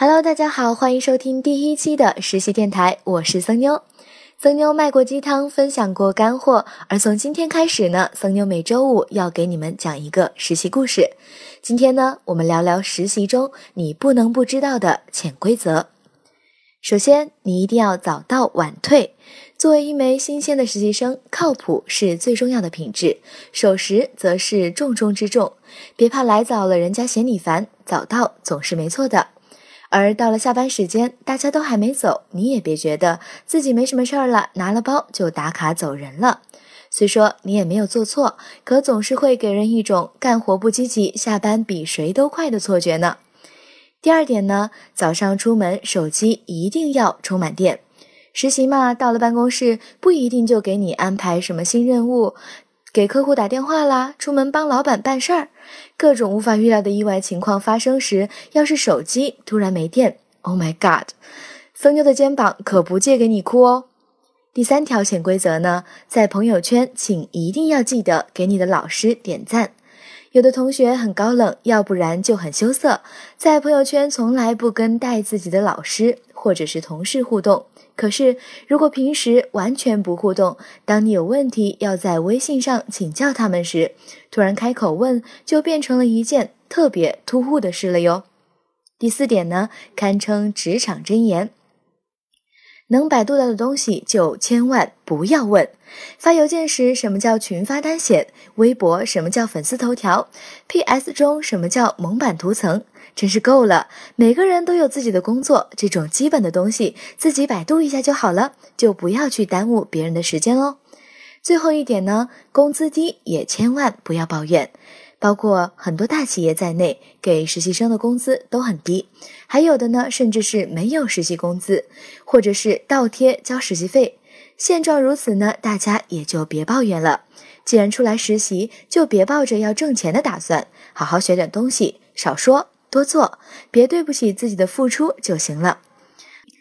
Hello，大家好，欢迎收听第一期的实习电台，我是僧妞。僧妞卖过鸡汤，分享过干货，而从今天开始呢，僧妞每周五要给你们讲一个实习故事。今天呢，我们聊聊实习中你不能不知道的潜规则。首先，你一定要早到晚退。作为一枚新鲜的实习生，靠谱是最重要的品质，守时则是重中之重。别怕来早了，人家嫌你烦，早到总是没错的。而到了下班时间，大家都还没走，你也别觉得自己没什么事儿了，拿了包就打卡走人了。虽说你也没有做错，可总是会给人一种干活不积极、下班比谁都快的错觉呢。第二点呢，早上出门手机一定要充满电。实习嘛，到了办公室不一定就给你安排什么新任务。给客户打电话啦，出门帮老板办事儿，各种无法预料的意外情况发生时，要是手机突然没电，Oh my God，僧妞的肩膀可不借给你哭哦。第三条潜规则呢，在朋友圈请一定要记得给你的老师点赞。有的同学很高冷，要不然就很羞涩，在朋友圈从来不跟带自己的老师或者是同事互动。可是，如果平时完全不互动，当你有问题要在微信上请教他们时，突然开口问，就变成了一件特别突兀的事了哟。第四点呢，堪称职场箴言。能百度到的东西就千万不要问。发邮件时，什么叫群发单显？微博什么叫粉丝头条？P.S. 中什么叫蒙版图层？真是够了！每个人都有自己的工作，这种基本的东西自己百度一下就好了，就不要去耽误别人的时间哦。最后一点呢，工资低也千万不要抱怨。包括很多大企业在内，给实习生的工资都很低，还有的呢，甚至是没有实习工资，或者是倒贴交实习费。现状如此呢，大家也就别抱怨了。既然出来实习，就别抱着要挣钱的打算，好好学点东西，少说多做，别对不起自己的付出就行了。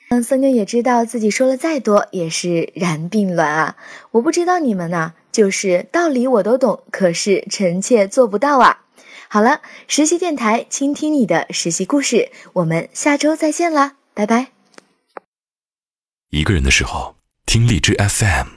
嗯，僧妞也知道自己说了再多也是然并卵啊，我不知道你们呢。就是道理我都懂，可是臣妾做不到啊！好了，实习电台，倾听你的实习故事，我们下周再见啦，拜拜。一个人的时候，听荔枝 FM。